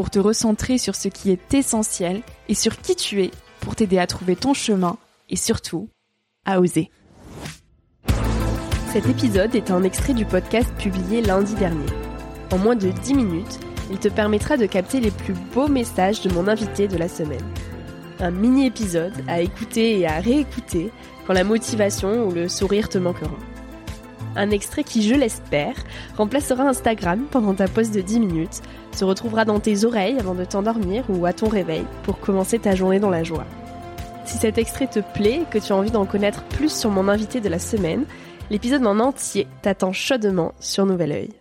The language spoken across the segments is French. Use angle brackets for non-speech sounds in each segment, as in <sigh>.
pour te recentrer sur ce qui est essentiel et sur qui tu es pour t'aider à trouver ton chemin et surtout à oser. Cet épisode est un extrait du podcast publié lundi dernier. En moins de 10 minutes, il te permettra de capter les plus beaux messages de mon invité de la semaine. Un mini-épisode à écouter et à réécouter quand la motivation ou le sourire te manqueront. Un extrait qui, je l'espère, remplacera Instagram pendant ta pause de 10 minutes, se retrouvera dans tes oreilles avant de t'endormir ou à ton réveil pour commencer ta journée dans la joie. Si cet extrait te plaît et que tu as envie d'en connaître plus sur mon invité de la semaine, l'épisode en entier t'attend chaudement sur Nouvel Oeil.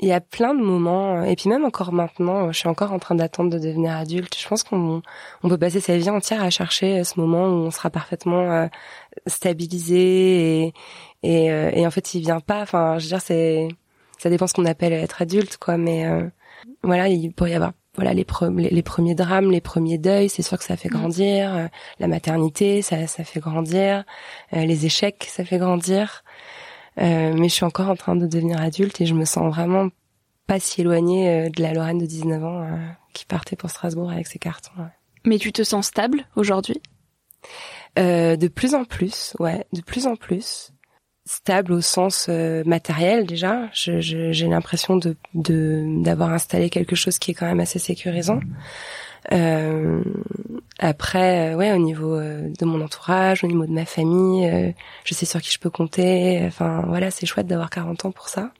Il y a plein de moments, et puis même encore maintenant, je suis encore en train d'attendre de devenir adulte. Je pense qu'on on peut passer sa vie entière à chercher ce moment où on sera parfaitement euh, stabilisé et, et, euh, et en fait il vient pas. Enfin, je veux dire, c'est ça dépend ce qu'on appelle être adulte, quoi. Mais euh, voilà, il pourrait y avoir voilà les, les, premiers drames, les premiers deuils, c'est sûr que ça fait mm. grandir. la maternité, ça, ça fait grandir. les échecs, ça fait grandir. Euh, mais je suis encore en train de devenir adulte et je me sens vraiment pas si éloignée euh, de la Lorraine de 19 ans euh, qui partait pour Strasbourg avec ses cartons. Mais tu te sens stable aujourd'hui? De plus en plus, ouais, de plus en plus stable au sens matériel déjà. J'ai je, l'impression de d'avoir installé quelque chose qui est quand même assez sécurisant. Euh, après, euh, ouais, au niveau euh, de mon entourage, au niveau de ma famille, je sais sur qui je peux compter. Enfin, voilà, c'est chouette d'avoir 40 ans pour ça.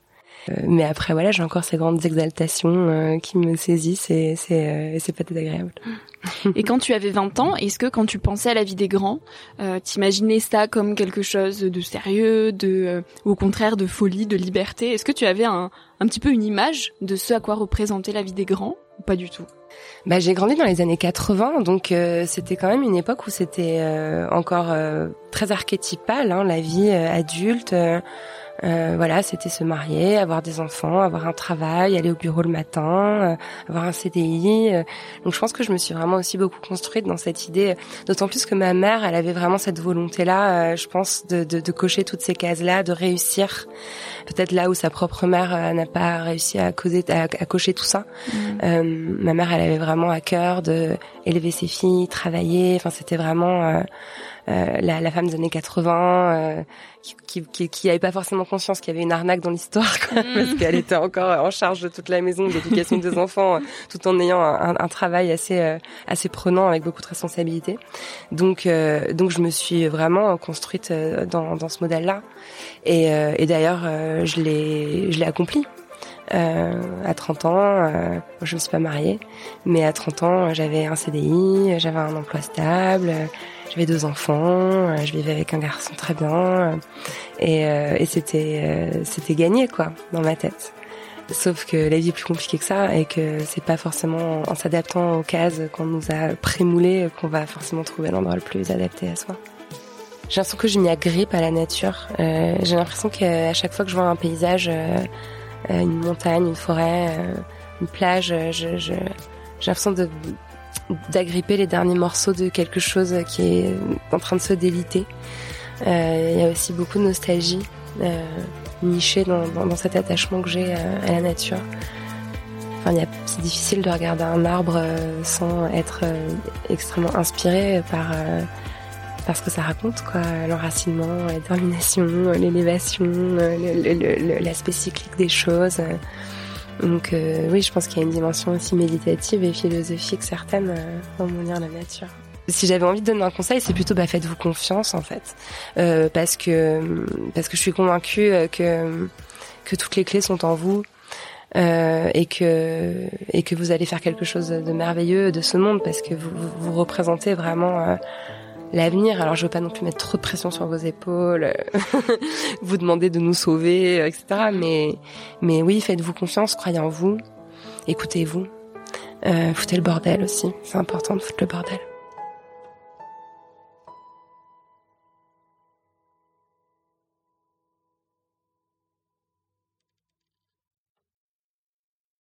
mais après, voilà, j'ai encore ces grandes exaltations qui me saisissent et c'est c'est peut-être agréable. <laughs> Et quand tu avais 20 ans, est-ce que quand tu pensais à la vie des grands, euh, t'imaginais ça comme quelque chose de sérieux, de ou au contraire de folie, de liberté? Est-ce que tu avais un, un petit peu une image de ce à quoi représentait la vie des grands? Pas du tout bah, j'ai grandi dans les années 80, donc euh, c'était quand même une époque où c'était euh, encore euh, très archétypal, hein, la vie adulte. Euh, voilà, c'était se marier, avoir des enfants, avoir un travail, aller au bureau le matin, euh, avoir un CDI. Euh. donc je pense que je me suis vraiment aussi beaucoup construite dans cette idée, d'autant plus que ma mère, elle avait vraiment cette volonté-là, je pense, de, de, de, cocher toutes ces cases-là, de réussir. Peut-être là où sa propre mère n'a pas réussi à, causer, à, cocher tout ça. Mmh. ma mère, elle avait vraiment à cœur de élever ses filles, travailler. Enfin, c'était vraiment euh, la, la, femme des années 80 euh, qui, qui, qui avait pas forcément conscience qu'il y avait une arnaque dans l'histoire quoi, mm. parce qu'elle était encore en charge de toute la maison, de l'éducation des enfants, euh, tout en ayant un, un, travail assez assez prenant avec beaucoup de responsabilités. Donc donc je me suis vraiment construite dans, dans ce modèle-là et, et d'ailleurs je l'ai je l'ai accompli. Euh, à 30 ans, euh, je me suis pas mariée, mais à 30 ans, j'avais un CDI, j'avais un emploi stable, j'avais deux enfants, je vivais avec un garçon très bien, et, euh, c'était euh, c'était gagné quoi dans ma tête. Sauf que la vie est plus compliquée que ça et que c'est pas forcément en s'adaptant aux cases qu'on nous a prémoulées qu'on va forcément trouver l'endroit le plus adapté à soi. J'ai l'impression que je m'y agrippe à la nature. Euh, j'ai l'impression qu'à chaque fois que je vois un paysage, euh, euh, une montagne, une forêt, euh, une plage, je, j'ai l'impression de d'agripper les derniers morceaux de quelque chose qui est en train de se déliter. Euh, il y a aussi beaucoup de nostalgie euh, nichée dans, dans, cet attachement que j'ai à, à, la nature. Enfin, c'est difficile de regarder un arbre sans être extrêmement inspiré par par ce que ça raconte, quoi, l'enracinement, la termination, l'élévation, l'aspect cyclique des choses. Donc euh, oui, je pense qu'il y a une dimension aussi méditative et philosophique certaine euh, dans mon lien à la nature. Si j'avais envie de donner un conseil, c'est plutôt bah, faites-vous confiance en fait, euh, parce que parce que je suis convaincue que que toutes les clés sont en vous. Euh, et que et que vous allez faire quelque chose de merveilleux de ce monde parce que vous vous représentez vraiment euh, l'avenir. Alors je veux pas non plus mettre trop de pression sur vos épaules, <laughs> vous demander de nous sauver, etc. Mais mais oui, faites-vous confiance, croyez en vous, écoutez-vous, euh, foutez le bordel aussi. C'est important de foutre le bordel.